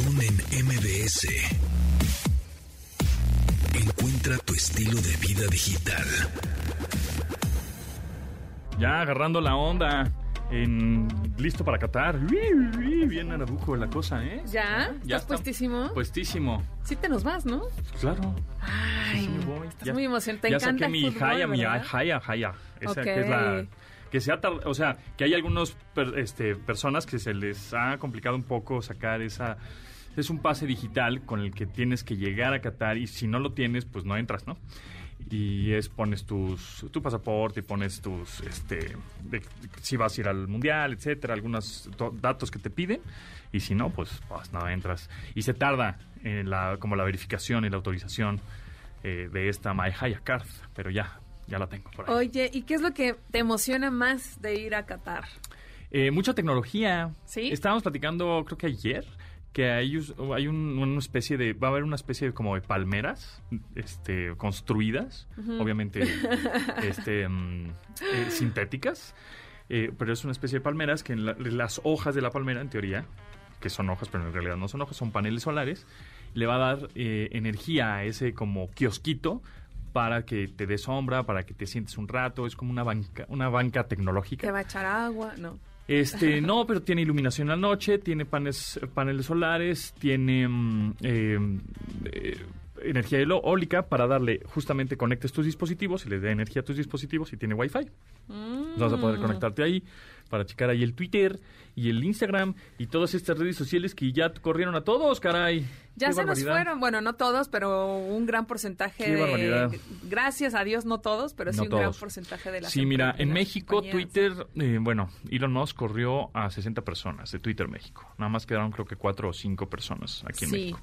Pontón en MBS. Encuentra tu estilo de vida digital. Ya agarrando la onda. En, listo para Qatar. Bien arabujo la cosa, ¿eh? ¿Ya? ¿Estás está puestísimo? Puestísimo. Sí te nos vas, ¿no? Claro. Ay, Sí me voy. estás Ya- muy emocionado. Te ya encanta saqué mi jaya, mi jaya, jaya. Esa que es la... Que se ha o sea, que hay algunas este, personas que se les ha complicado un poco sacar esa... Es un pase digital con el que tienes que llegar a Qatar y si no lo tienes, pues no entras, ¿no? Y es pones tus tu pasaporte y pones tus este de- si vas a ir al mundial, etcétera, algunos to- datos que te piden y si no, pues, pues no entras y se tarda en la como la verificación y la autorización eh, de esta My Haya Card, pero ya ya la tengo por ahí. Oye, ¿y qué es lo que te emociona más de ir a Qatar? Eh, mucha tecnología. ¿Sí? Estábamos platicando, creo que ayer, que hay, hay un- una especie de, va a haber una especie de como de palmeras, este, construidas, obviamente, este, mm, eh, sintéticas, eh, pero es una especie de palmeras que en la- las hojas de la palmera, en teoría, que son hojas, pero en realidad no son hojas, son paneles solares, le va a dar eh, energía a ese como kiosquito para que te dé sombra, para que te sientes un rato, es como una banca, una banca tecnológica. ¿Te va a echar agua? No. Este, no, pero tiene iluminación en la noche, tiene panes, paneles solares, tiene mm, eh, eh, energía eólica para darle, justamente conectes tus dispositivos y le dé energía a tus dispositivos y tiene Wi-Fi. Entonces vas a poder Mm. conectarte ahí para checar ahí el Twitter y el Instagram y todas estas redes sociales que ya corrieron a todos, caray. Ya Qué se nos fueron, bueno, no todos, pero un gran porcentaje Qué de... barbaridad. Gracias a Dios, no todos, pero sí No un gran porcentaje de las Sí, mira, en México compañías. Twitter, eh, bueno, Elon Musk corrió a 60 personas de Twitter México. Nada más quedaron creo que 4 o 5 personas aquí en Sí. México.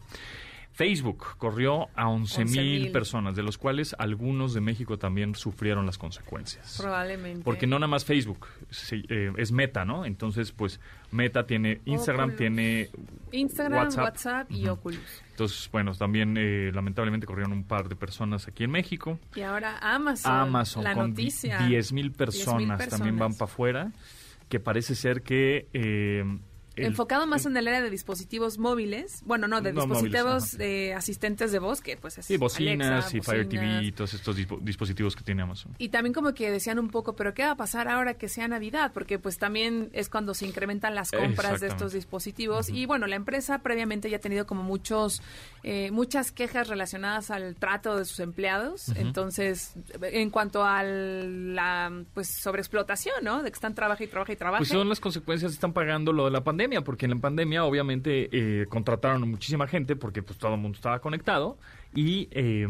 Facebook corrió a 11 mil 11,000. personas, de los cuales algunos de México también sufrieron las consecuencias. Probablemente. Porque no nada más Facebook, eh, es Meta, ¿no? Entonces, pues Meta tiene Instagram, Oculus. tiene Instagram, WhatsApp. WhatsApp, y. Oculus. Entonces, bueno, también eh, lamentablemente corrieron un par de personas aquí en México. Y ahora Amazon. Amazon la con noticia. 10 mil personas, también van para afuera, que parece ser que... eh, el- Enfocado más en el área de dispositivos móviles. Bueno, no, de No, móviles, dispositivos de asistentes de voz, que pues es Sí, bocinas Alexa, y Fire. TV y todos estos dispo- dispositivos que tiene Amazon. Y también como que decían un poco, pero ¿qué va a pasar ahora que sea Navidad? Porque pues también es cuando se incrementan las compras de estos dispositivos. Y bueno, la empresa previamente ya ha tenido como muchos, eh, muchas quejas relacionadas al trato de sus empleados. Entonces, en cuanto a la pues sobreexplotación, ¿no? De que están trabaja y trabaja y trabaja. Pues son las consecuencias, están pagando lo de la pandemia, porque en la pandemia obviamente eh, contrataron a muchísima gente porque pues todo el mundo estaba conectado y eh,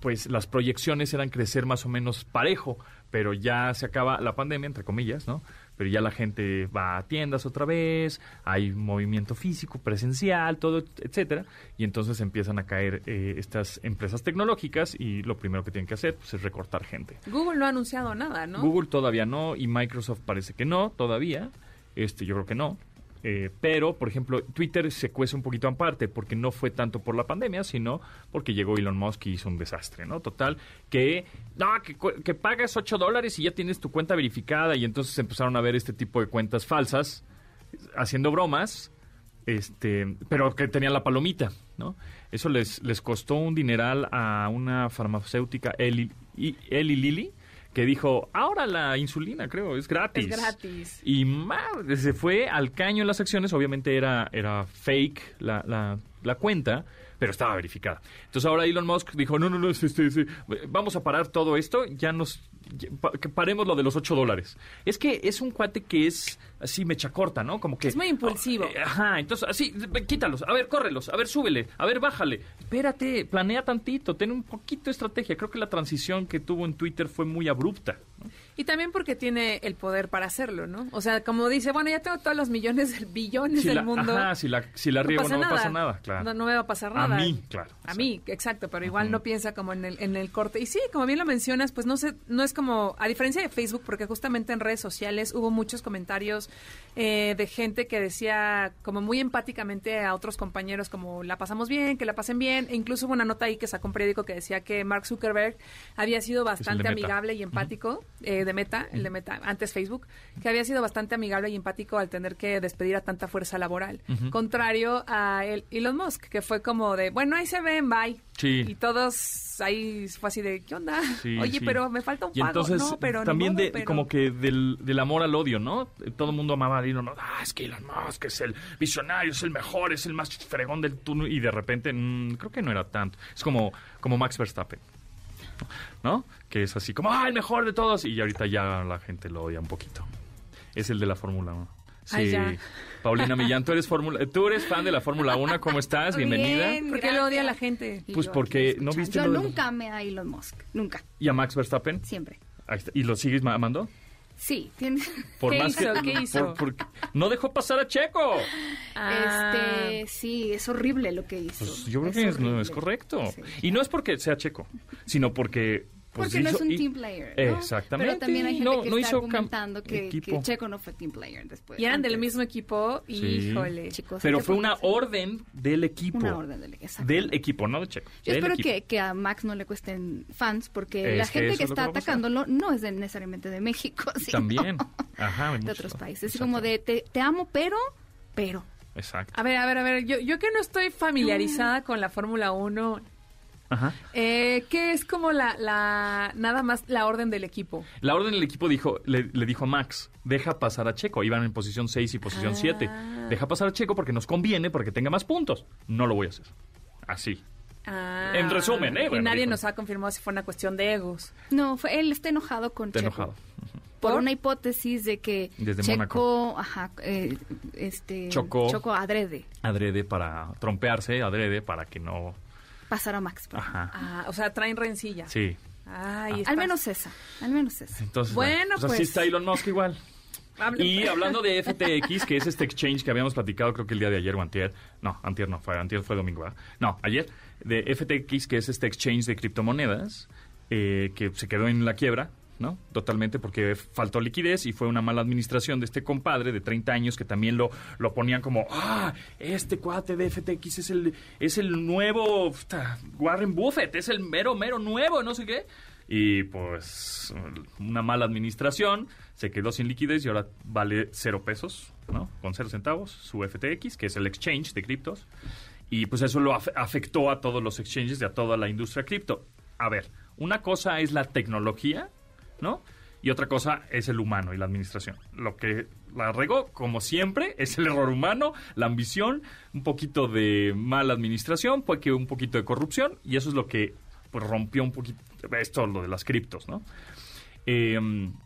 pues las proyecciones eran crecer más o menos parejo, pero ya se acaba la pandemia, entre comillas, ¿no? Pero ya la gente va a tiendas otra vez, hay movimiento físico, presencial, todo, etcétera, y entonces empiezan a caer eh, estas empresas tecnológicas y lo primero que tienen que hacer pues, es recortar gente. Google no ha anunciado nada, ¿no? Google todavía no y Microsoft parece que no todavía. Este, yo creo que no. Eh, pero, por ejemplo, Twitter se cuece un poquito aparte porque no fue tanto por la pandemia, sino porque llegó Elon Musk y hizo un desastre, ¿no? Total, que, no, que, que pagas 8 dólares y ya tienes tu cuenta verificada y entonces empezaron a ver este tipo de cuentas falsas haciendo bromas, este, pero que tenían la palomita, ¿no? Eso les, les costó un dineral a una farmacéutica, Eli, Eli Lilly, que dijo, ahora la insulina, creo, es gratis. Es gratis. Y madre, se fue al caño en las acciones, obviamente era, era fake la, la, la cuenta, pero estaba verificada. Entonces ahora Elon Musk dijo, no, no, no, este, este, este, vamos a parar todo esto, ya nos, paremos lo de los 8 dólares. Es que es un cuate que es así mecha corta, ¿no? Como que... Es muy impulsivo. Eh, Ajá, entonces así, quítalos, a ver, córrelos, a ver, súbele, a ver, bájale. Espérate, planea tantito, ten un poquito de estrategia. Creo que la transición que tuvo en Twitter fue muy abrupta. ¿no? Y también porque tiene el poder para hacerlo, ¿no? O sea, como dice, bueno, ya tengo todos los millones, billones Si del la, mundo. ajá, si la, si la riego no, pasa nada, claro. No, no me va a pasar A nada. mí, claro, A exacto. mí, exacto, pero igual no piensa como en el, en el corte. Y sí, como bien lo mencionas, pues no sé, no es como, a diferencia de Facebook, porque justamente en redes sociales hubo muchos comentarios eh, de gente que decía como muy empáticamente a otros compañeros como la pasamos bien, que la pasen bien. E incluso hubo una nota ahí que sacó un periódico que decía que Mark Zuckerberg había sido bastante amigable y empático, eh, de Meta, el de Meta, antes Facebook, que había sido bastante amigable y empático al tener que despedir a tanta fuerza laboral. Contrario a el, Elon Musk, que fue como de, bueno, ahí se ven, bye. Sí. Y todos ahí fue así de, ¿qué onda? Sí, Oye, sí. pero me falta un Y pago. entonces, no, pero también modo, de, pero- como que del, del amor al odio, ¿no? Todo el mundo amaba a Elon Musk. Ah, es que Elon Musk es el visionario, es el mejor, es el más fregón del turno. Y de repente, mm, creo que no era tanto. Es como, como Max Verstappen, ¿no? Que es así como, ah, el mejor de todos. Y ahorita ya la gente lo odia un poquito. Es el de la Fórmula 1. Sí. Ay, ya. Paulina Millán, tú eres, fórmula, tú eres fan de la Fórmula 1. ¿Cómo estás? Bienvenida. Bien, ¿Por qué lo odia la gente? Pues yo porque no viste Yo lo de- nunca amé a Elon Musk, nunca, ¿Y a Max Verstappen? siempre. Ahí está. ¿Y lo sigues ma- amando? Sí, tiene... Por ¿Qué más hizo? que, ¿Qué hizo? por- por- no dejó pasar a Checo. Ah, Este, sí, es horrible lo que hizo. Pues yo creo que es, no es correcto. Sí. Y no es porque sea Checo, sino porque... pues, Porque no es un y- team player. ¿no? Exactamente. Pero también hay gente No- que no está hizo argumentando que, Checo no fue team player después. y eran del mismo equipo, Sí. híjole. Chicos, Pero fue una orden del equipo. Una orden del. Del equipo, no de Checo. Yo del espero que, que a Max no le cuesten fans, porque Es la gente que está atacándolo no es de- necesariamente de México, sino También. Ajá. de otros países. Es como de, te, te amo, pero, pero. Exacto. A ver, a ver, a ver, yo, yo que no estoy familiarizada con la Fórmula 1, Ajá. eh, ¿qué es como la, la, nada más la orden del equipo? La orden del equipo dijo, le, le dijo a Max, deja pasar a Checo. Iban en posición 6 y posición Ah. 7. Deja pasar a Checo porque nos conviene, porque tenga más puntos. No lo voy a hacer. Así. Ah, En resumen, ¿eh? Y Bueno, nadie dijo- nos ha confirmado si fue una cuestión de egos. No, fue, él está enojado con Está Checo. enojado. Por ¿Por? una hipótesis de que Desde Checo, Mónaco. ajá, eh, este, Chocó. Chocó adrede, Adrede para trompearse, adrede para que no... pasar a Max. Ajá. Ah, o sea, traen rencilla. Sí. Ay, Al está- menos esa, al menos esa. Entonces, Bueno, así pues. está Elon Musk igual. Y hablando de FTX, que es este exchange que habíamos platicado creo que el día de ayer o antier. No, antier no, fue, antier fue domingo. ¿verdad? No, ayer. De FTX, que es este exchange de criptomonedas, eh, que se quedó en la quiebra, ¿no? Totalmente porque faltó liquidez y fue una mala administración de este compadre de 30 años que también lo, lo ponían como, ah, este cuate de FTX es el, es el nuevo Warren Buffett, es el mero, mero nuevo, no sé qué. Y pues una mala administración, se quedó sin liquidez y ahora vale cero pesos, ¿no? Con cero centavos, su FTX, que es el exchange de criptos. Y pues eso lo af- afectó a todos los exchanges y a toda la industria cripto. A ver, una cosa es la tecnología, Y otra cosa es el humano y la administración. Lo que la regó, como siempre, es el error humano, la ambición, un poquito de mala administración, pues que un poquito de corrupción, y eso es lo que pues, rompió un poquito esto, lo de las criptos, ¿no? Eh,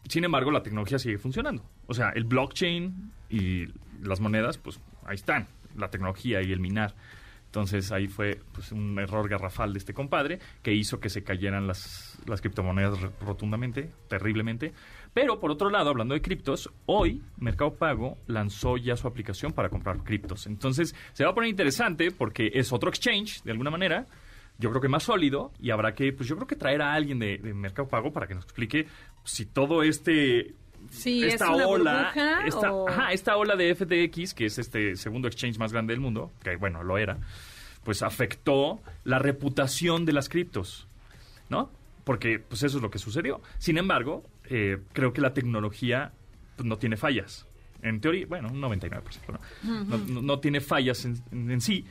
sin embargo, la tecnología sigue funcionando. O sea, el blockchain y las monedas, pues ahí están, la tecnología y el minar. Entonces ahí fue pues, un error garrafal de este compadre que hizo que se cayeran las, las criptomonedas rotundamente, terriblemente. Pero por otro lado, hablando de criptos, hoy Mercado Pago lanzó ya su aplicación para comprar criptos. Entonces se va a poner interesante porque es otro exchange, de alguna manera, yo creo que más sólido y habrá que, pues yo creo que traer a alguien de, de Mercado Pago para que nos explique si todo este Sí, esta es una ola, burbuja esta, o- ajá, esta ola de FTX, que es este segundo exchange más grande del mundo, que bueno, lo era, pues afectó la reputación de las criptos, ¿no? Porque pues eso es lo que sucedió. Sin embargo, eh, creo que la tecnología pues, no tiene fallas. En teoría, bueno, un 99%, ¿no? no, no- no tiene fallas en, en- en sí.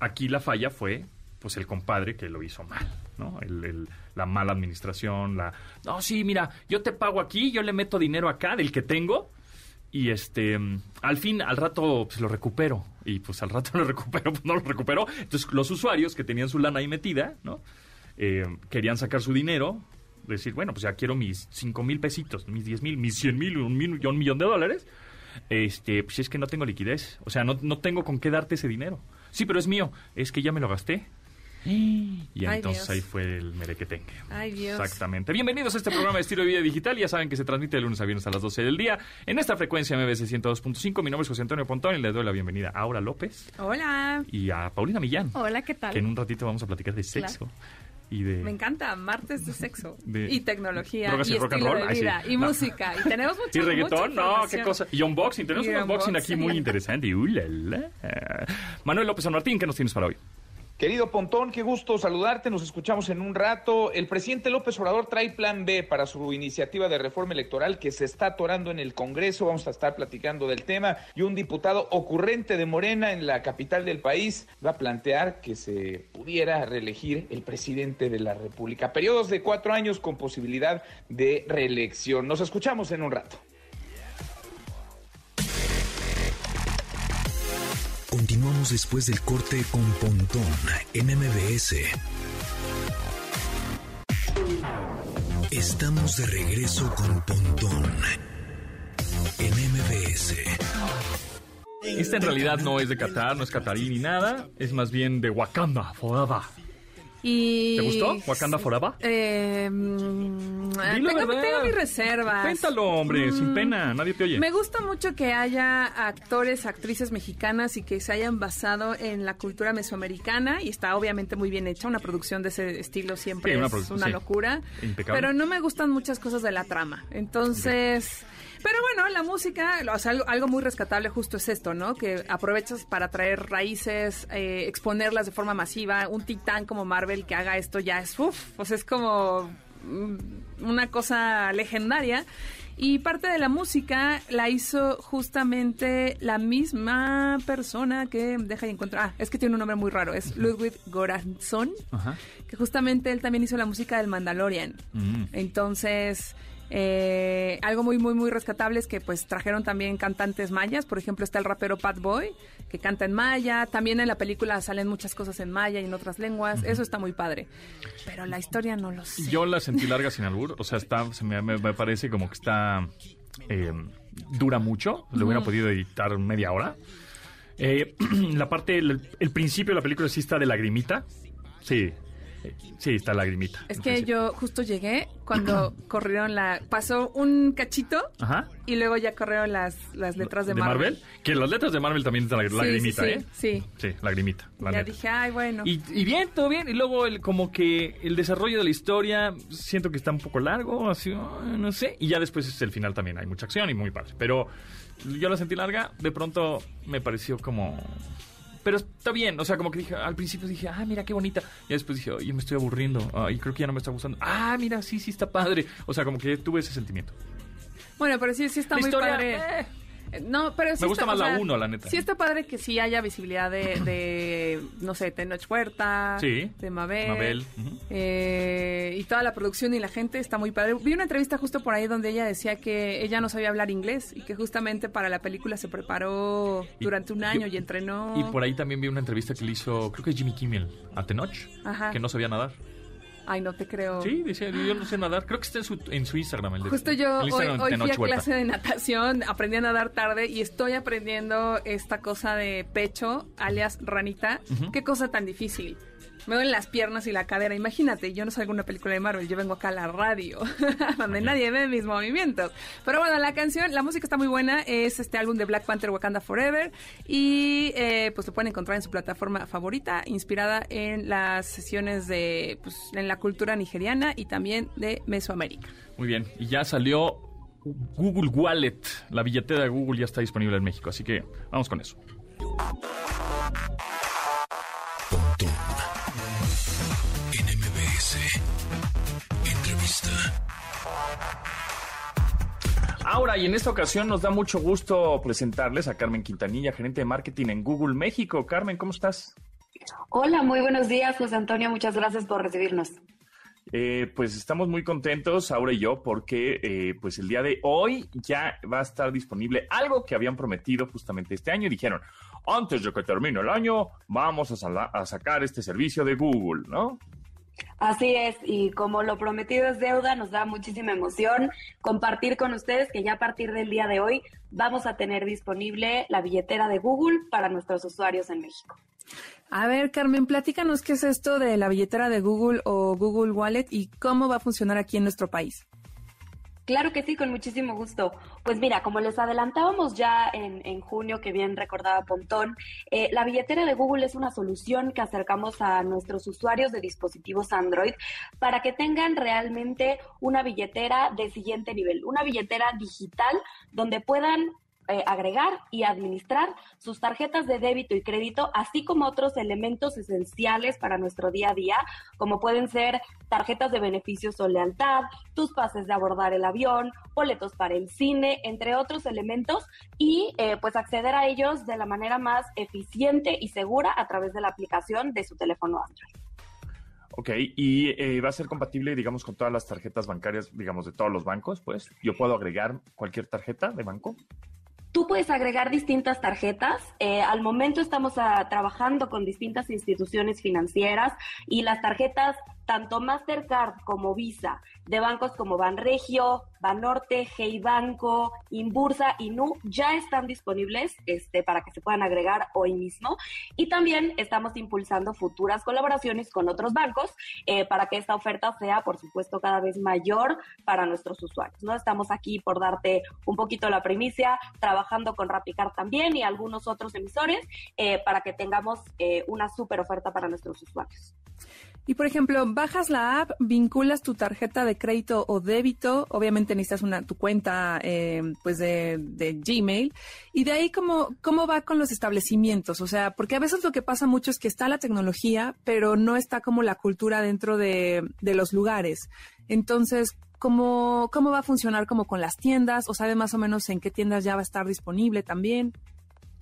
Aquí la falla fue pues el compadre que lo hizo mal, ¿no? El- el- la mala administración, la... No, sí, mira, yo te pago aquí, yo le meto dinero acá del que tengo y este, al fin, al rato, pues lo recupero. Y pues al rato lo recupero, pues no lo recupero. Entonces los usuarios que tenían su lana ahí metida, ¿no? Eh, querían sacar su dinero, decir, bueno, pues ya quiero mis 5 mil pesitos, mis 10 mil, mis 100 mil, un millón, un millón de dólares. Este, pues es que no tengo liquidez. O sea, no, no tengo con qué darte ese dinero. Sí, pero es mío. Es que ya me lo gasté. Y entonces ahí fue el merequetengue. Ay, Dios. Exactamente. Bienvenidos a este programa de estilo de vida digital. Ya saben que se transmite de lunes a viernes a las 12 del día. En esta frecuencia MBS 102.5. Mi nombre es José Antonio Pontón y le doy la bienvenida a Aura López Hola. y a Paulina Millán. Hola, ¿qué tal? Que en un ratito vamos a platicar de sexo. Y de... Me encanta, martes de sexo De- y tecnología y y rock and estilo roll. de sí. vida y No. música y tenemos mucha, ¿Y reggaetón? No, qué cosa. Y unboxing, tenemos Y un unboxing aquí muy interesante. Uh, la, la. Manuel López San Martín, ¿qué nos tienes para hoy? Querido Pontón, qué gusto saludarte. Nos escuchamos en un rato. El presidente López Obrador trae plan B para su iniciativa de reforma electoral que se está atorando en el Congreso. Vamos a estar platicando del tema. Y un diputado ocurrente de Morena en la capital del país va a plantear que se pudiera reelegir el presidente de la República. Periodos de cuatro años con posibilidad de reelección. Nos escuchamos en un rato. Continuamos después del corte con Pontón en MBS. Estamos de regreso con Pontón en MBS. Esta en realidad no es de Qatar, no es catarí ni nada. Es más bien de Wakanda Forever. Y... ¿Te gustó? Wakanda Forever. Eh, mm, tengo, mis reservas. Cuéntalo, hombre, sin Mm, pena, nadie te oye. Me gusta mucho que haya actores, actrices mexicanas y que se hayan basado en la cultura mesoamericana y está obviamente muy bien hecha. Una producción de ese estilo siempre Sí, es una sí. locura. Impecable. Pero no me gustan muchas cosas de la trama. Entonces... Pero bueno, la música, o sea, algo, algo muy rescatable justo es esto, ¿no? Que aprovechas para traer raíces, eh, exponerlas de forma masiva. Un titán como Marvel que haga esto ya es, uff, pues es como mm, una cosa legendaria. Y parte de la música la hizo justamente la misma persona que, deja de encontrar, ah, es que tiene un nombre muy raro, es Ludwig Göransson, Ajá. que justamente él también hizo la música del Mandalorian. Mm. Entonces, eh, algo muy, muy, muy rescatable es que pues trajeron también cantantes mayas. Por ejemplo, está el rapero Pat Boy, que canta en maya. También en la película salen muchas cosas en maya y en otras lenguas. Eso está muy padre. Pero la historia no lo sé. Yo la sentí larga sin albur. O sea, está, se me, me- me parece como que está. eh, dura mucho. Le hubiera podido editar media hora. Eh, la parte, el, el principio de la película sí está de lagrimita. Sí. Sí, está lagrimita. Es que yo justo llegué cuando corrieron la... Pasó un cachito Ajá. y luego ya corrieron las, las letras de, Marvel. Que las letras de Marvel también están lag- Sí, lagrimita, sí, ¿eh? sí, Sí, lagrimita. La Ya neta. dije, ay, bueno. Y, y bien, todo bien. Y luego el, como que el desarrollo de la historia siento que está un poco largo, así, no sé. Y ya después es el final también. Hay mucha acción y muy padre. Pero yo la sentí larga. De pronto me pareció como... Pero está bien, o sea, como que dije, al principio dije, ah, mira qué bonita. Y después dije, oye, me estoy aburriendo. y creo que ya no me está gustando. Ah, mira, sí, sí está padre. O sea, como que tuve ese sentimiento. Bueno, pero sí, sí está La muy historia, padre. eh. No, pero sí Me gusta está- más o la sea, uno, la neta. Sí está padre que sí haya visibilidad de, de no sé, Tenoch Huerta, Sí. de Mabel, eh, y toda la producción y la gente está muy padre. Vi una entrevista justo por ahí donde ella decía que ella no sabía hablar inglés y que justamente para la película se preparó Y- durante un año y- y, entrenó. Y por ahí también vi una entrevista que le hizo, creo que Jimmy Kimmel, a Tenoch, Ajá. que no sabía nadar. Ay, no te creo. Sí, decía, yo no sé nadar. Creo que está en su, en su Instagram. El de- Justo yo el hoy, Instagram de hoy fui a clase de natación, aprendí a nadar tarde y estoy aprendiendo esta cosa de pecho, alias ranita. Qué cosa tan difícil. Me duelen las piernas y la cadera. Imagínate, yo no salgo una película de Marvel, yo vengo acá a la radio, donde nadie ve mis movimientos. Pero bueno, la canción, la música está muy buena, es este álbum de Black Panther Wakanda Forever y eh, pues lo pueden encontrar en su plataforma favorita, inspirada en las sesiones de, pues, en la cultura nigeriana y también de Mesoamérica. Muy bien. Y ya salió Google Wallet. La billetera de Google ya está disponible en México. Así que vamos con eso. Ahora, y en esta ocasión nos da mucho gusto presentarles a Carmen Quintanilla, gerente de marketing en Google México. Carmen, ¿cómo estás? Hola, muy buenos días, José Antonio. Muchas gracias por recibirnos. Eh, pues estamos muy contentos, Aura y yo, porque eh, pues el día de hoy ya va a estar disponible algo que habían prometido justamente este año y dijeron, antes de que termine el año, vamos a, a sacar este servicio de Google, ¿no? Así es, y como lo prometido es deuda, nos da muchísima emoción compartir con ustedes que ya a partir del día de hoy vamos a tener disponible la billetera de Google para nuestros usuarios en México. A ver, Carmen, platícanos qué es esto de la billetera de Google o Google Wallet y cómo va a funcionar aquí en nuestro país. Claro que sí, con muchísimo gusto. Pues mira, como les adelantábamos ya en, en junio, que bien recordaba Pontón, eh, la billetera de Google es una solución que acercamos a nuestros usuarios de dispositivos Android para que tengan realmente una billetera de siguiente nivel, una billetera digital donde puedan eh, agregar y administrar sus tarjetas de débito y crédito, así como otros elementos esenciales para nuestro día a día, como pueden ser tarjetas de beneficios o lealtad, tus pases de abordar el avión, boletos para el cine, entre otros elementos, y eh, pues acceder a ellos de la manera más eficiente y segura a través de la aplicación de su teléfono Android. Ok, y eh, va a ser compatible, digamos, con todas las tarjetas bancarias, digamos, de todos los bancos, pues. ¿Yo puedo agregar cualquier tarjeta de banco? Puedes agregar distintas tarjetas. Eh, al momento estamos ah, trabajando con distintas instituciones financieras y las tarjetas tanto Mastercard como Visa, de bancos como Banregio, Banorte, Hey Banco, Inbursa y Nu ya están disponibles este, para que se puedan agregar hoy mismo. Y también estamos impulsando futuras colaboraciones con otros bancos eh, para que esta oferta sea, por supuesto, cada vez mayor para nuestros usuarios. ¿no? Estamos aquí por darte un poquito la primicia, trabajando con Rapicard también y algunos otros emisores eh, para que tengamos eh, una súper oferta para nuestros usuarios. Y por ejemplo, bajas la app, vinculas tu tarjeta de crédito o débito, obviamente necesitas una tu cuenta eh, pues de, de, Gmail y de ahí cómo cómo va con los establecimientos, o sea, porque a veces lo que pasa mucho es que está la tecnología, pero no está como la cultura dentro de, de los lugares. Entonces, ¿cómo, ¿cómo va a funcionar como con las tiendas? ¿O sabe más o menos en qué tiendas ya va a estar disponible también?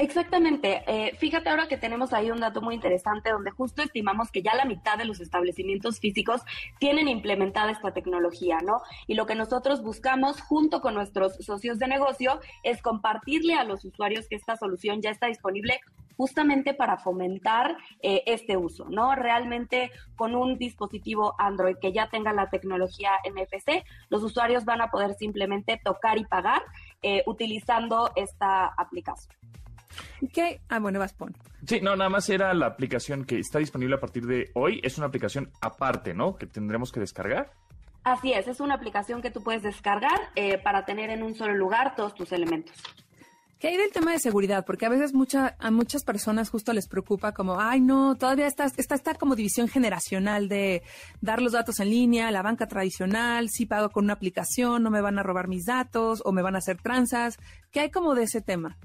Exactamente. Eh, fíjate ahora que tenemos ahí un dato muy interesante donde justo estimamos que ya la mitad de los establecimientos físicos tienen implementada esta tecnología, ¿no? Y lo que nosotros buscamos junto con nuestros socios de negocio es compartirle a los usuarios que esta solución ya está disponible justamente para fomentar eh, este uso, ¿no? Realmente con un dispositivo Android que ya tenga la tecnología NFC, los usuarios van a poder simplemente tocar y pagar eh, utilizando esta aplicación. ¿Qué? Ah, bueno, vas pon. Sí, no, nada más era la aplicación que está disponible a partir de hoy. Es una aplicación aparte, ¿no? Que tendremos que descargar. Así es, es una aplicación que tú puedes descargar eh, para tener en un solo lugar todos tus elementos. ¿Qué hay del tema de seguridad? Porque a veces mucha, a muchas personas justo les preocupa como, ay no, todavía está, está, está como división generacional de dar los datos en línea, la banca tradicional, si pago con una aplicación, no me van a robar mis datos o me van a hacer tranzas. ¿Qué hay como de ese tema?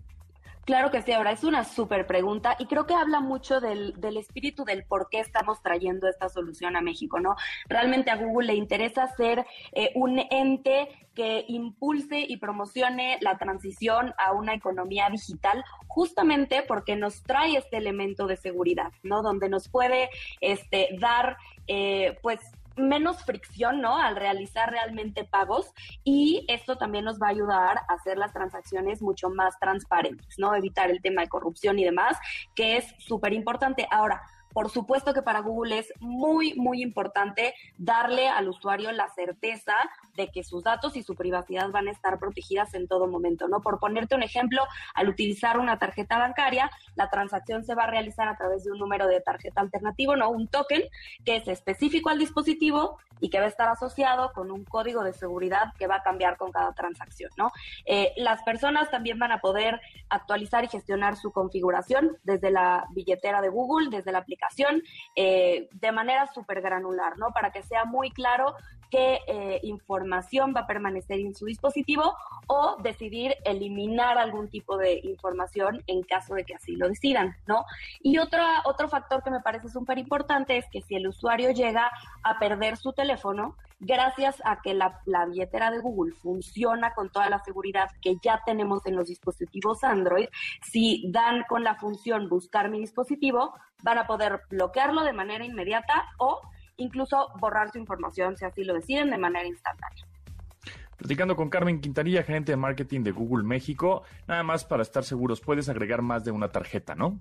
Claro que sí, ahora es una súper pregunta y creo que habla mucho del, del, espíritu del por qué estamos trayendo esta solución a México, ¿no? Realmente a Google le interesa ser eh, un ente que impulse y promocione la transición a una economía digital justamente porque nos trae este elemento de seguridad, ¿no? Donde nos puede este, dar, eh, pues, menos fricción, ¿no? Al realizar realmente pagos y esto también nos va a ayudar a hacer las transacciones mucho más transparentes, ¿no? Evitar el tema de corrupción y demás, que es súper importante. Ahora, por supuesto que para Google es muy, muy importante darle al usuario la certeza de que sus datos y su privacidad van a estar protegidas en todo momento, ¿no? Por ponerte un ejemplo, al utilizar una tarjeta bancaria, la transacción se va a realizar a través de un número de tarjeta alternativo, ¿no? Un token que es específico al dispositivo y que va a estar asociado con un código de seguridad que va a cambiar con cada transacción, ¿no? Eh, las personas también van a poder actualizar y gestionar su configuración desde la billetera de Google, desde la aplicación eh, de manera súper granular, ¿no? Para que sea muy claro qué eh, información va a permanecer en su dispositivo o decidir eliminar algún tipo de información en caso de que así lo decidan, ¿no? Y otro, otro factor que me parece súper importante es que si el usuario llega a perder su teléfono, gracias a que la, la, billetera de Google funciona con toda la seguridad que ya tenemos en los dispositivos Android, si dan con la función buscar mi dispositivo, van a poder bloquearlo de manera inmediata o incluso borrar su información si así lo deciden de manera instantánea. Platicando con Carmen Quintanilla, gerente de marketing de Google México, nada más para estar seguros, puedes agregar más de una tarjeta, ¿no?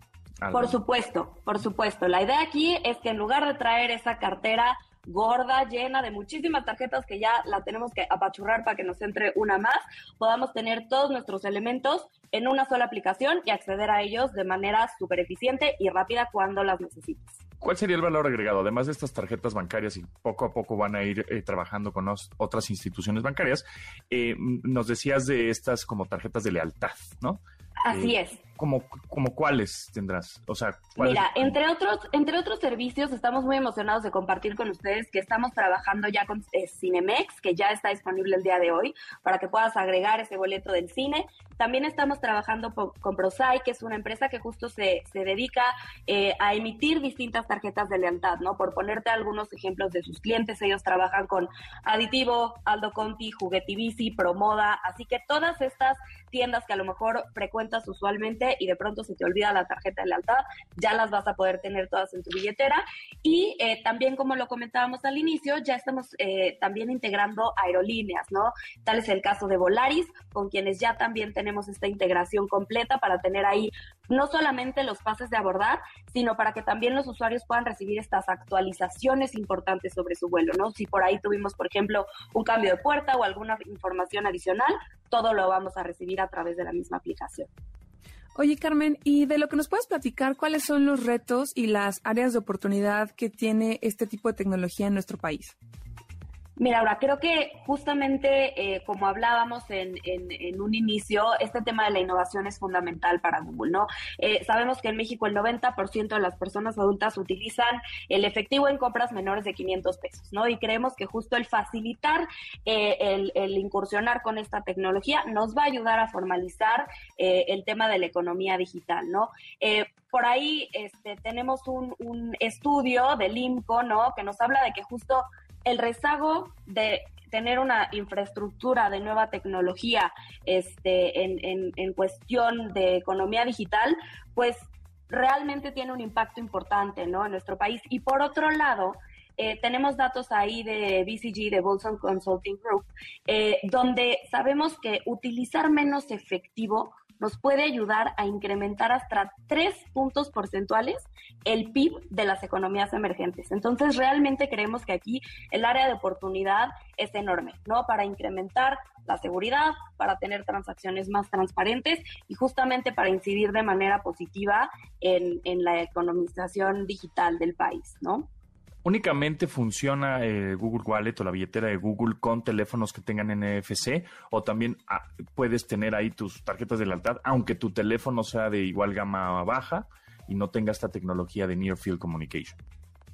Por supuesto, por supuesto. La idea aquí es que en lugar de traer esa cartera gorda, llena de muchísimas tarjetas que ya la tenemos que apachurrar para que nos entre una más, podamos tener todos nuestros elementos en una sola aplicación y acceder a ellos de manera súper eficiente y rápida cuando las necesites. ¿Cuál sería el valor agregado? Además de estas tarjetas bancarias y poco a poco van a ir eh, trabajando con otras instituciones bancarias, eh, nos decías de estas como tarjetas de lealtad, ¿no? Así eh, es. ¿Como, como cuáles tendrás? O sea, Mira, entre otros, entre otros servicios, estamos muy emocionados de compartir con ustedes que estamos trabajando ya con eh, Cinemex, que ya está disponible el día de hoy, para que puedas agregar ese boleto del cine. También estamos trabajando con Prosai, que es una empresa que justo se, se dedica eh, a emitir distintas tarjetas de lealtad, ¿no? Por ponerte algunos ejemplos de sus clientes, ellos trabajan con Aditivo, Aldo Conti, Juguetivici, Promoda, así que todas estas tiendas que a lo mejor frecuentas usualmente y de pronto se te olvida la tarjeta de lealtad, ya las vas a poder tener todas en tu billetera. Y eh, también, como lo comentábamos al inicio, ya estamos eh, también integrando aerolíneas, ¿no? Tal es el caso de Volaris, con quienes ya también tenemos esta integración completa para tener ahí no solamente los pases de abordar, sino para que también los usuarios puedan recibir estas actualizaciones importantes sobre su vuelo, ¿no? Si por ahí tuvimos, por ejemplo, un cambio de puerta o alguna información adicional, todo lo vamos a recibir a través de la misma aplicación. Oye, Carmen, y de lo que nos puedes platicar, ¿cuáles son los retos y las áreas de oportunidad que tiene este tipo de tecnología en nuestro país? Mira, ahora creo que justamente eh, como hablábamos en, en, un inicio, este tema de la innovación es fundamental para Google, ¿no? Eh, sabemos que en México el 90% de las personas adultas utilizan el efectivo en compras menores de 500 pesos, ¿no? Y creemos que justo el facilitar, eh, el, incursionar con esta tecnología nos va a ayudar a formalizar el tema de la economía digital, ¿no? por ahí este, tenemos un estudio del IMCO, ¿no? Que nos habla de que justo el rezago de tener una infraestructura de nueva tecnología este, en, en, cuestión de economía digital, pues realmente tiene un impacto importante ¿no? en nuestro país. Y por otro lado, eh, tenemos datos ahí de BCG, de Bolson Consulting Group, eh, donde sabemos que utilizar menos efectivo nos puede ayudar a incrementar hasta tres puntos porcentuales el PIB de las economías emergentes. Entonces, realmente creemos que aquí el área de oportunidad es enorme, ¿no? Para incrementar la seguridad, para tener transacciones más transparentes y justamente para incidir de manera positiva en, en la economización digital del país, ¿no? ¿Únicamente funciona eh, Google Wallet o la billetera de Google con teléfonos que tengan NFC? ¿O también ah, puedes tener ahí tus tarjetas de lealtad, aunque tu teléfono sea de igual gama baja y no tenga esta tecnología de Near Field Communication?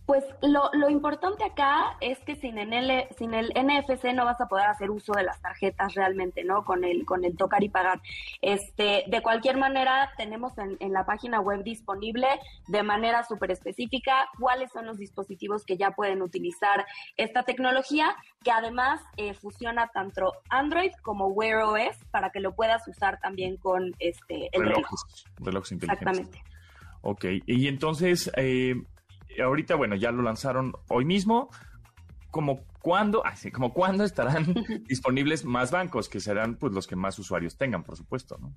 Pues lo, lo, importante acá es que sin, el, sin el NFC no vas a poder hacer uso de las tarjetas realmente, ¿no? Con el, con el tocar y pagar. Este, de cualquier manera, tenemos en, en la página web disponible de manera súper específica cuáles son los dispositivos que ya pueden utilizar esta tecnología, que además eh, fusiona tanto Android como Wear OS para que lo puedas usar también con este, el reloj. Relojes inteligentes. Exactamente. Ok, y entonces... Eh ahorita, bueno, ya lo lanzaron hoy mismo. Como cuándo, así como cuándo estarán disponibles más bancos, que serán pues los que más usuarios tengan, por supuesto, ¿no?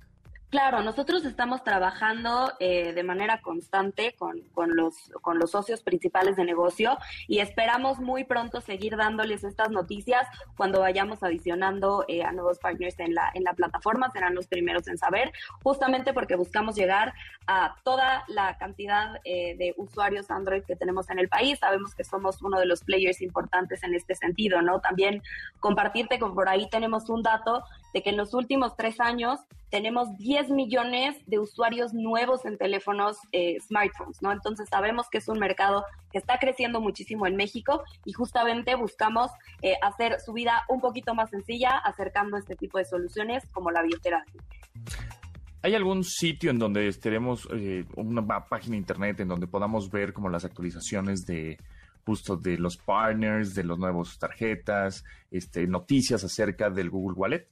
Claro, nosotros estamos trabajando eh, de manera constante con, con, los, con los socios principales de negocio y esperamos muy pronto seguir dándoles estas noticias cuando vayamos adicionando eh, a nuevos partners en la, en la plataforma. Serán los primeros en saber, justamente porque buscamos llegar a toda la cantidad eh, de usuarios Android que tenemos en el país. Sabemos que somos uno de los players importantes en este sentido, ¿no? También compartirte que por ahí tenemos un dato de que en los últimos tres años tenemos 10 millones de usuarios nuevos en teléfonos eh, smartphones, ¿no? Entonces sabemos que es un mercado que está creciendo muchísimo en México y justamente buscamos eh, hacer su vida un poquito más sencilla acercando este tipo de soluciones como la billetera. ¿Hay algún sitio en donde estaremos, eh, una página internet en donde podamos ver como las actualizaciones de justo de los partners, de los nuevos tarjetas, este, noticias acerca del Google Wallet?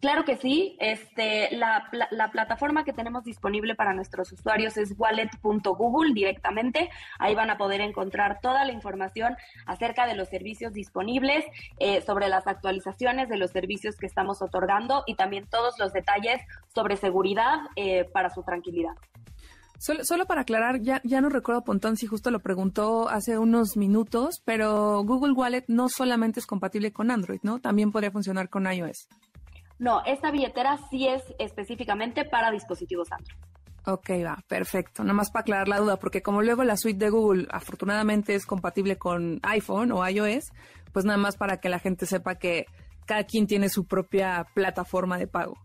Claro que sí. Este, la, la, plataforma que tenemos disponible para nuestros usuarios es wallet.google directamente. Ahí van a poder encontrar toda la información acerca de los servicios disponibles, eh, sobre las actualizaciones de los servicios que estamos otorgando y también todos los detalles sobre seguridad eh, para su tranquilidad. Solo, solo para aclarar, ya, ya no recuerdo Pontón si justo lo preguntó hace unos minutos, pero Google Wallet no solamente es compatible con Android, ¿no? También podría funcionar con iOS. No, esta billetera sí es específicamente para dispositivos Android. Ok, va, perfecto. Nada más para aclarar la duda, porque como luego la suite de Google afortunadamente es compatible con iPhone o iOS, pues nada más para que la gente sepa que cada quien tiene su propia plataforma de pago.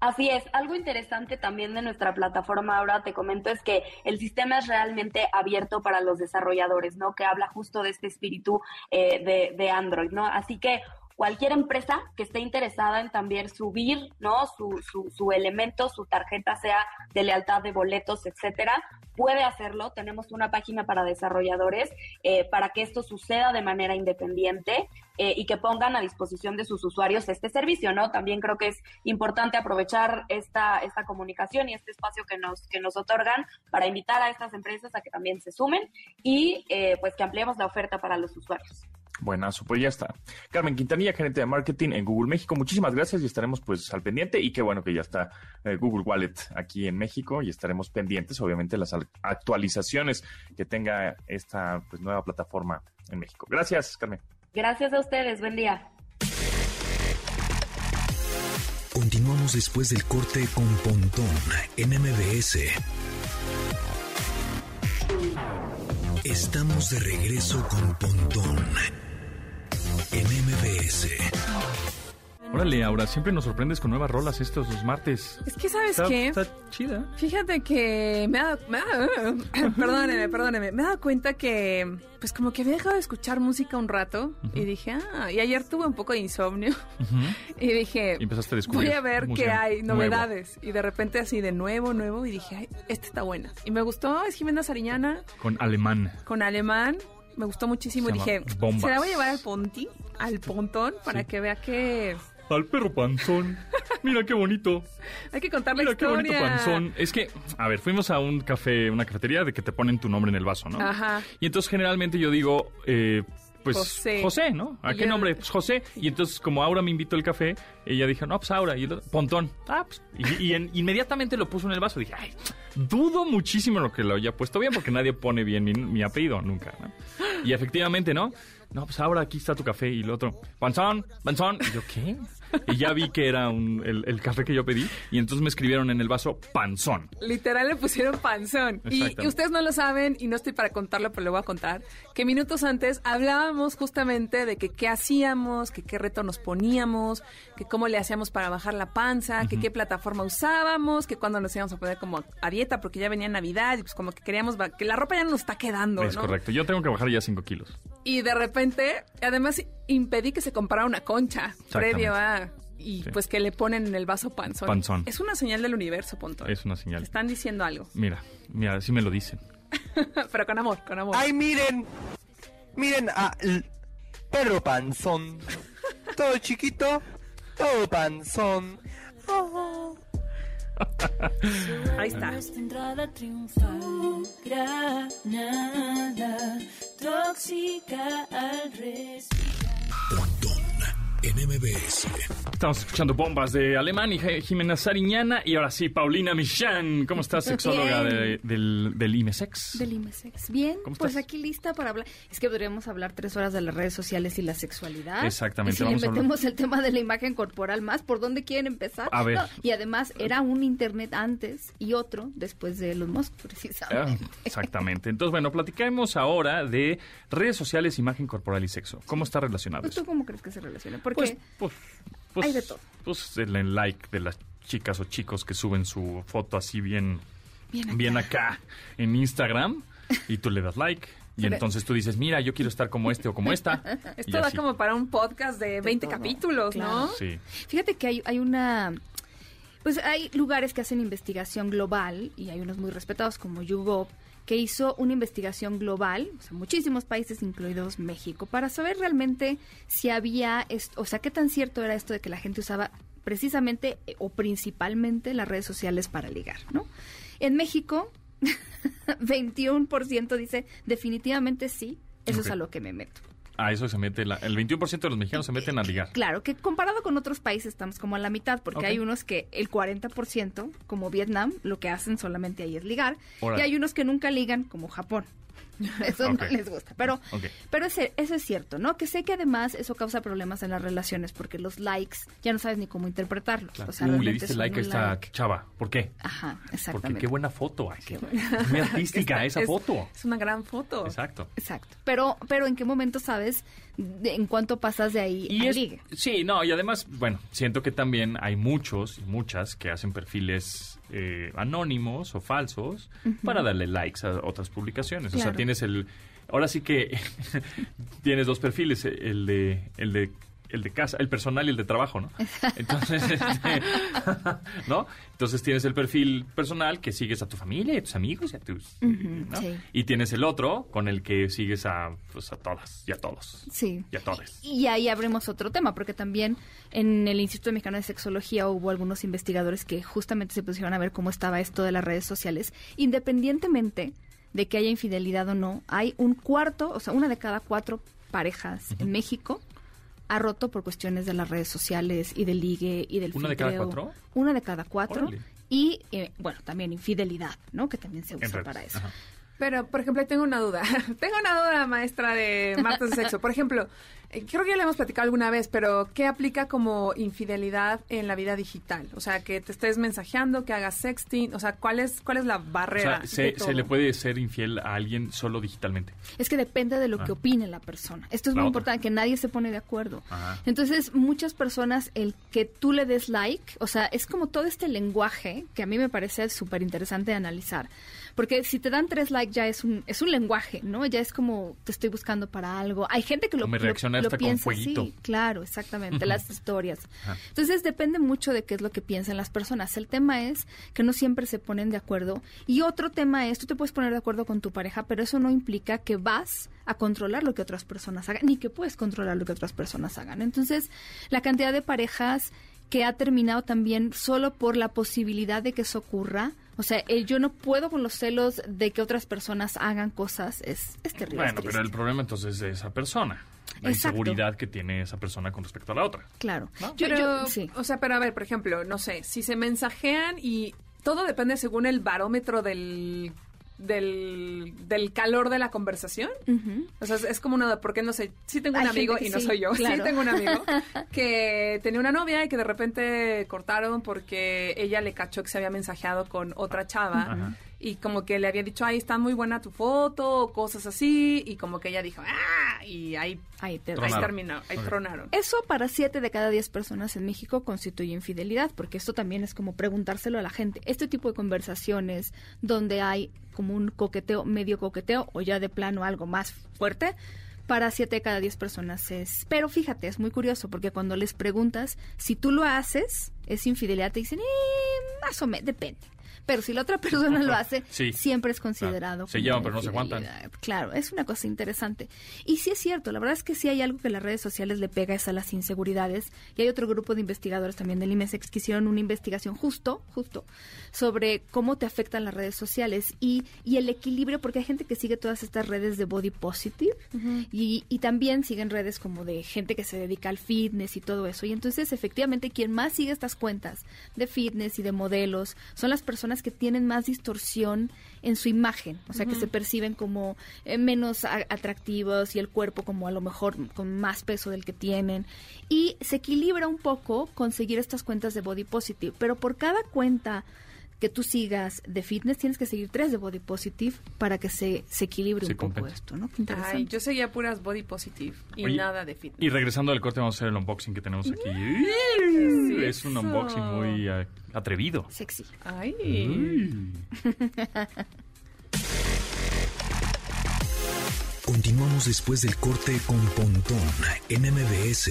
Así es, algo interesante también de nuestra plataforma ahora te comento es que el sistema es realmente abierto para los desarrolladores, ¿no? Que habla justo de este espíritu eh, de, de Android, ¿no? Así que cualquier empresa que esté interesada en también subir, ¿no? Su, su, su, elemento, su tarjeta, sea de lealtad de boletos, etcétera, puede hacerlo. Tenemos una página para desarrolladores eh, para que esto suceda de manera independiente eh, y que pongan a disposición de sus usuarios este servicio, ¿no? También creo que es importante aprovechar esta, esta comunicación y este espacio que nos, que nos otorgan para invitar a estas empresas a que también se sumen y eh, pues que ampliemos la oferta para los usuarios. Buenazo, pues ya está. Carmen Quintanilla, gerente de marketing en Google México. Muchísimas gracias y estaremos pues al pendiente. Y qué bueno que ya está eh, Google Wallet aquí en México y estaremos pendientes, obviamente, las actualizaciones que tenga esta pues, nueva plataforma en México. Gracias, Carmen. Gracias a ustedes, buen día. Continuamos después del corte con Pontón en MBS. Estamos de regreso con Pontón en MBS. Órale, ahora siempre nos sorprendes con nuevas rolas estos los martes. Es que, ¿sabes está, qué? Está chida. Fíjate que me ha dado... Me ha, perdóneme, perdóneme. Me he dado cuenta que, pues como que había dejado de escuchar música un rato uh -huh. y dije, ah, y ayer tuve un poco de insomnio uh -huh. y dije, y empezaste a descubrir voy a ver qué hay, novedades. Nuevo. Y de repente así de nuevo, nuevo, y dije, ay, esta está buena. Y me gustó, es Jimena Sariñana. Con alemán. Con alemán. Me gustó muchísimo. Se dije, bombas. se la voy a llevar al ponti, al pontón, para Sí. que vea que Al perro panzón. Mira qué bonito. hay que contar la Mira qué bonito historia. panzón. Es que, a ver, fuimos a un café, una cafetería de que te ponen tu nombre en el vaso, ¿no? Ajá. Y entonces generalmente yo digo, eh, pues José. ¿no? ¿A Y qué nombre? Pues José. Y entonces como Aura me invitó el café, ella dijo, no, pues Aura. Y el otro, Pontón. Ah, pues. Y, y en- inmediatamente lo puso en el vaso. Dije, ay, dudo muchísimo lo que lo haya puesto bien porque nadie pone bien mi, mi apellido nunca, ¿no? Y efectivamente, ¿no? No, pues ahora aquí está tu café y el otro, panzón, panzón. Y yo, ¿qué? Y ya vi que era un- el, el café que yo pedí y entonces me escribieron en el vaso panzón. Literal le pusieron panzón. Y, ustedes no lo saben y no estoy para contarlo, pero lo voy a contar. Que minutos antes hablábamos justamente de que qué hacíamos, que qué reto nos poníamos, que cómo le hacíamos para bajar la panza, que qué plataforma usábamos, que cuándo nos íbamos a poner como a dieta porque ya venía Navidad y pues como que queríamos que la ropa ya no nos está quedando, es ¿no? correcto. Yo tengo que bajar ya 5 kilos. Y de repente, además impedí que se comprara una concha previo a y Sí. pues que le ponen en el vaso panzón. Panzón. Es una señal del universo, Pontón. Es una Te señal. están diciendo algo. Mira, mira, así me lo dicen. Pero con amor, con amor. Ay, miren. Miren al perro panzón. Todo chiquito, todo panzón. Oh. Ahí está. Nuestra entrada triunfal, granada, tóxica al respirar. En MBS. Estamos escuchando bombas de Alemán y Jimena Sariñana. Y ahora sí, Paulina Michan. ¿Cómo estás, sexóloga Bien. de- del, del IMESEX? Del IMESEX. Bien, ¿Cómo pues estás? aquí lista para hablar. Es que podríamos hablar tres horas de las redes sociales y la sexualidad. Exactamente, Y si vamos a le metemos el tema de la imagen corporal más, ¿por dónde quieren empezar? A ver. No, y además era un internet antes y otro después de los Musk, Ah, precisamente. exactamente. Entonces, bueno, platicamos ahora de redes sociales, imagen corporal y sexo. ¿Cómo está relacionado Pues, eso? ¿Tú cómo crees que se relaciona? Porque Pues, pues, pues, Hay de todo. Pues el, like de las chicas o chicos que suben su foto así bien, Bien acá. bien acá en Instagram y tú le das like. Y entonces tú dices, mira, yo quiero estar como este o como esta. Esto da como para un podcast de 20 todo. capítulos, ¿no? Sí. Fíjate que hay, hay una... Pues hay lugares que hacen investigación global y hay unos muy respetados como YouGov que hizo una investigación global, o sea, muchísimos países, incluidos México, para saber realmente si había, esto, o sea, qué tan cierto era esto de que la gente usaba precisamente eh, o principalmente las redes sociales para ligar, ¿no? En México, 21% dice definitivamente sí, eso es a lo que me meto. A eso se mete, la- el 21% de los mexicanos se meten a ligar. Claro, que comparado con otros países estamos como a la mitad, porque hay unos que el 40%, como Vietnam, lo que hacen solamente ahí es ligar, y hay unos que nunca ligan, como Japón. Eso Ok. no les gusta. Pero, pero ese- eso es cierto, ¿no? Que sé que además eso causa problemas en las relaciones, porque los likes ya no sabes ni cómo interpretarlos. Claro. O sea, Uh, le diste like a esta like. chava. ¿Por qué? Ajá, Porque exactamente. qué buena foto. Ay, qué- muy artística esa es- foto. Es una gran foto. Exacto. Exacto. Pero, pero ¿en qué momento sabes de- en cuánto pasas de ahí Y al es- ligue? sí, no, y además, bueno, siento que también hay muchos y muchas que hacen perfiles eh, anónimos o falsos para darle likes a otras publicaciones. O sea, tienes el... Ahora sí que tienes dos perfiles, el de... El de el de casa, el personal y el de trabajo, ¿no? Entonces, este, ¿no? Entonces tienes el perfil personal que sigues a tu familia y a tus amigos y a tus... ¿no? sí. Y tienes el otro con el que sigues a, pues, a todas y a todos. Sí. Y a todos. Y ahí abrimos otro tema, porque también en el Instituto Mexicano de Sexología hubo algunos investigadores que justamente se pusieron a ver cómo estaba esto de las redes sociales. Independientemente de que haya infidelidad o no, hay un cuarto, o sea, una de cada cuatro parejas en México ha roto por cuestiones de las redes sociales y del ligue y del ¿Una de cada cuatro? Una de cada cuatro. Órale. Y, eh, bueno, también infidelidad, ¿no? Que también se usa para eso. Ajá. Pero, por ejemplo, tengo una duda. tengo una duda, maestra de martes de sexo. Por ejemplo, creo que ya le hemos platicado alguna vez, pero ¿qué aplica como infidelidad en la vida digital? O sea, que te estés mensajeando, que hagas sexting. O sea, ¿cuál es, cuál es la O barrera? sea, se, le puede ser infiel a alguien solo digitalmente. Es que depende de lo Ah. que opine la persona. Esto es La muy otra. importante, que nadie se pone de acuerdo. Ajá. Entonces, muchas personas, el que tú le des like, o sea, es como todo este lenguaje que a mí me parece súper interesante de analizar. Porque si te dan tres likes ya es un, es un lenguaje, ¿no? Ya es como te estoy buscando para algo. Hay gente que lo, O me reacciona lo piensa así. Claro, exactamente, las historias. Entonces depende mucho de qué es lo que piensan las personas. El tema es que no siempre se ponen de acuerdo. Y otro tema es, tú te puedes poner de acuerdo con tu pareja, pero eso no implica que vas a controlar lo que otras personas hagan, ni que puedes controlar lo que otras personas hagan. Entonces, la cantidad de parejas que ha terminado también solo por la posibilidad de que eso ocurra. O sea, eh, yo no puedo con los celos de que otras personas hagan cosas. Es, es terrible. es Bueno, pero el problema entonces es de esa persona. La Exacto. inseguridad que tiene esa persona con respecto a la otra. Claro. ¿No? Yo- Pero, yo- sí. o sea, pero a ver, por ejemplo, no sé, si se mensajean y todo depende según el barómetro del, del, del calor de la conversación. O sea, es, es como una, porque no sé, sí tengo un Hay amigo y no sí, soy yo, sí tengo un amigo que tenía una novia y que de repente cortaron porque ella le cachó que se había mensajeado con otra chava Ajá. Y como que le había dicho, ay, está muy buena tu foto o cosas así y como que ella dijo, ah, y ahí, Ahí te ahí Tronaron. terminó, ahí tronaron. Eso para 7 de cada 10 personas en México constituye infidelidad, porque esto también es como preguntárselo a la gente. Este tipo de conversaciones donde hay como un coqueteo, medio coqueteo o ya de plano algo más fuerte, para 7 de cada 10 personas es... Pero fíjate, es muy curioso, porque cuando les preguntas si tú lo haces, es infidelidad, te dicen, eh, más o menos, depende. Pero si la otra persona lo hace, Sí. siempre es considerado. Se como llevan, pero no se aguantan. Claro, es una cosa interesante. Y sí es cierto, la verdad es que sí hay algo que las redes sociales le pega es a las inseguridades. Y hay otro grupo de investigadores también del IMESEX que hicieron una investigación justo, justo, sobre cómo te afectan las redes sociales y, y el equilibrio, porque hay gente que sigue todas estas redes de body positive y, y también siguen redes como de gente que se dedica al fitness y todo eso. Y entonces, efectivamente, quien más sigue estas cuentas de fitness y de modelos son las personas que tienen más distorsión en su imagen, o sea, que se perciben como eh, menos atractivos y el cuerpo como a lo mejor con más peso del que tienen. Y se equilibra un poco conseguir estas cuentas de body positive, pero por cada cuenta que tú sigas de fitness tienes que seguir tres de body positive para que se, se equilibre Se un poco compense. esto, ¿no? Qué interesante. Ay, yo seguía puras body positive y Oye, nada de fitness. Y regresando al corte, vamos a hacer el unboxing que tenemos aquí. es un unboxing muy eh, atrevido. Sexy. Ay. Continuamos después del corte con Pontón en MBS.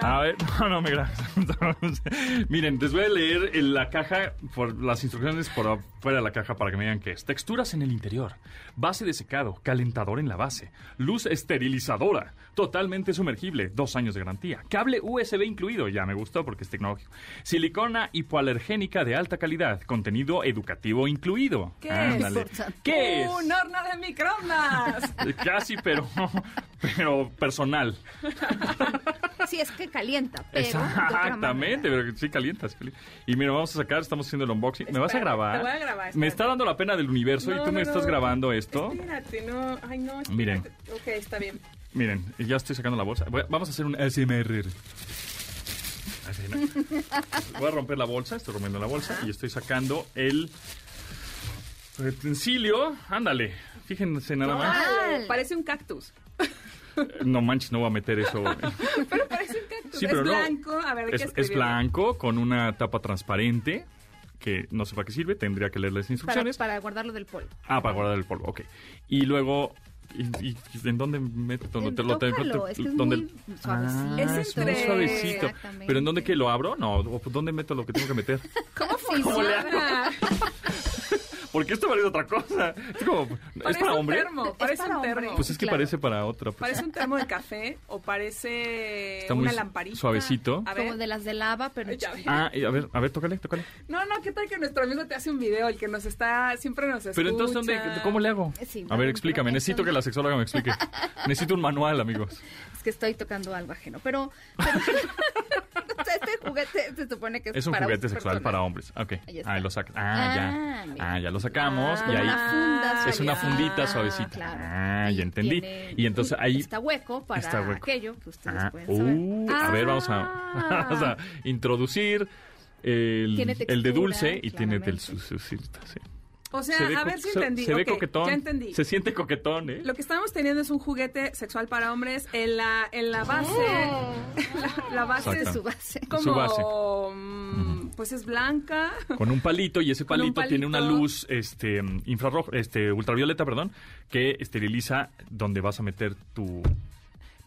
A ver, no, no me grabes. Miren, les voy a leer en la caja, por las instrucciones por fuera de la caja para que me digan qué es. Texturas en el interior, base de secado, calentador en la base, luz esterilizadora, totalmente sumergible, dos años de garantía, cable USB incluido, ya me gustó porque es tecnológico, silicona hipoalergénica de alta calidad, contenido educativo incluido. ¿Qué Ándale. es? ¿Qué es? Un horno de microondas. Casi, pero, pero personal. Sí, es que calienta, pero Exactamente, pero sí calientas. cali- Y mira, vamos a sacar, estamos haciendo el unboxing. ¿Me vas a grabar? te voy a grabar, Me está dando la pena del universo y No, tú me estás no. grabando esto. Espérate, no. Ay, no. espérate. Miren. Ok, está bien. Miren, ya estoy sacando la bolsa. A- vamos a hacer un SMR. Así, ¿no? Voy a romper la bolsa, estoy rompiendo la bolsa y estoy sacando el utensilio. Ándale, fíjense nada más. Parece un cactus. No manches, no voy a meter eso. Pero parece un cactus. Sí, es pero no. blanco. A ver, ¿de qué Es, es blanco con una tapa transparente que no sé para qué sirve, tendría que leer las Para, instrucciones. para guardarlo del polvo. Ah, para guardar el polvo, ok. Y luego, ¿y, y- en dónde meto? ¿Dónde En- te lo tengo? es que es ¿Dónde- muy suavecito. Ah, Es es muy suavecito. ¿Pero en dónde que lo abro? No, ¿o ¿dónde meto lo que tengo que meter? ¿Cómo Sí, funciona? Porque esto parece otra cosa. Es como, ¿es Parece para un hombre? termo. Parece para un hombre. termo. Pues es que Claro. parece para otra. pues. Parece un termo de café o parece Está muy una lamparita. suavecito. A ver. Como de las de lava, pero. Ah, y a ver, a ver, tócale, tócale. No, no, ¿qué tal que nuestro amigo te hace un video? El que nos está, siempre nos escucha. Pero entonces, ¿dónde, ¿cómo le hago? Sí, A ver, explícame. Necesito eso- que la sexóloga me explique. Necesito un manual, amigos. Es que estoy tocando algo ajeno. Pero, pero- este juguete se supone que es, Es un para juguete sexual para hombres. Ok. Ah, lo. Ah, Ah, ya. mira. Ah, ya lo sacamos. Ah, y ahí. Una funda Es una fundita suavecita. Claro. Ah, ya entendí. tiene Y entonces ahí- Está hueco para Está hueco. aquello que ustedes Ah, pueden saber. uh, a ver, vamos a, Ah. vamos a introducir el, el de dulce y tiene del sí. O sea, Se ve a ver si se- entendí. Se ve coquetón. Ya entendí. Se siente coquetón, ¿eh? Lo que estamos teniendo es un juguete sexual para hombres en la, en la base. la, la base Exacto. su base. como, Su base. mm, pues es blanca. Con un palito y ese un palito, tiene una luz este infrarrojo, este ultravioleta, perdón, que esteriliza donde vas a meter tu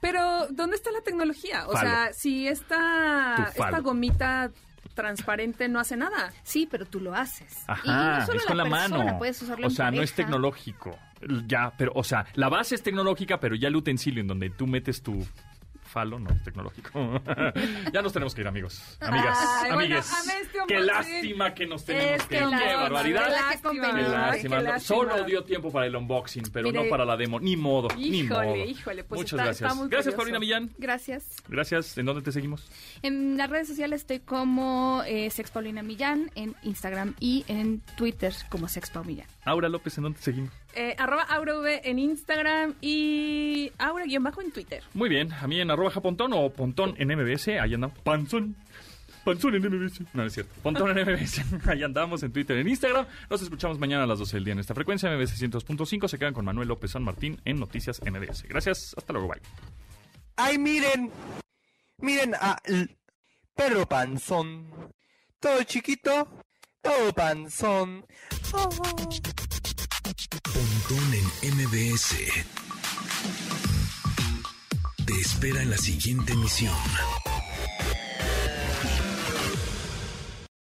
Pero, ¿dónde está la tecnología? O Falo. sea, si esta, esta gomita transparente no hace nada. Sí, pero tú lo haces. y Ajá, no solo es con la, persona, mano. Puedes usarlo o en sea, no es tecnológico. Ya, pero, o sea, la base es tecnológica, pero ya el utensilio en donde tú metes tu falo no es tecnológico. ya nos tenemos que ir, amigos. Amigas, Ay, amigues. este Qué lástima que nos tenemos Es que que ir. Qué lástima, barbaridad. qué lástima. Qué Ay, lástima. qué No, lástima. Solo dio tiempo para el unboxing, pero Mire. no para la demo. Ni modo, ni modo. híjole, pues Muchas está- gracias. está gracias, curioso. Paulina Millán. Gracias. Gracias. ¿En dónde te seguimos? En las redes sociales estoy como eh, Sex Paulina Millán, en Instagram y en Twitter como Sex Pau Millán. Aura López, ¿en dónde seguimos? Eh, arroba AuraV en Instagram y Aura-bajo en Twitter. Muy bien, a mí en arroba japontón o pontón en MBS, ahí andamos. Panzón. Panzón en MBS. No, no es cierto. Pontón en MBS. Ahí andamos en Twitter, en Instagram. Nos escuchamos mañana a las 12 del día en esta frecuencia, MBS 100.5. Se quedan con Manuel López San Martín en Noticias MBS. Gracias, hasta luego, bye. Ay, miren. Miren a l- Pedro Panzón. Todo chiquito, todo panzón. Pontón en MBS. Te espera en la siguiente emisión.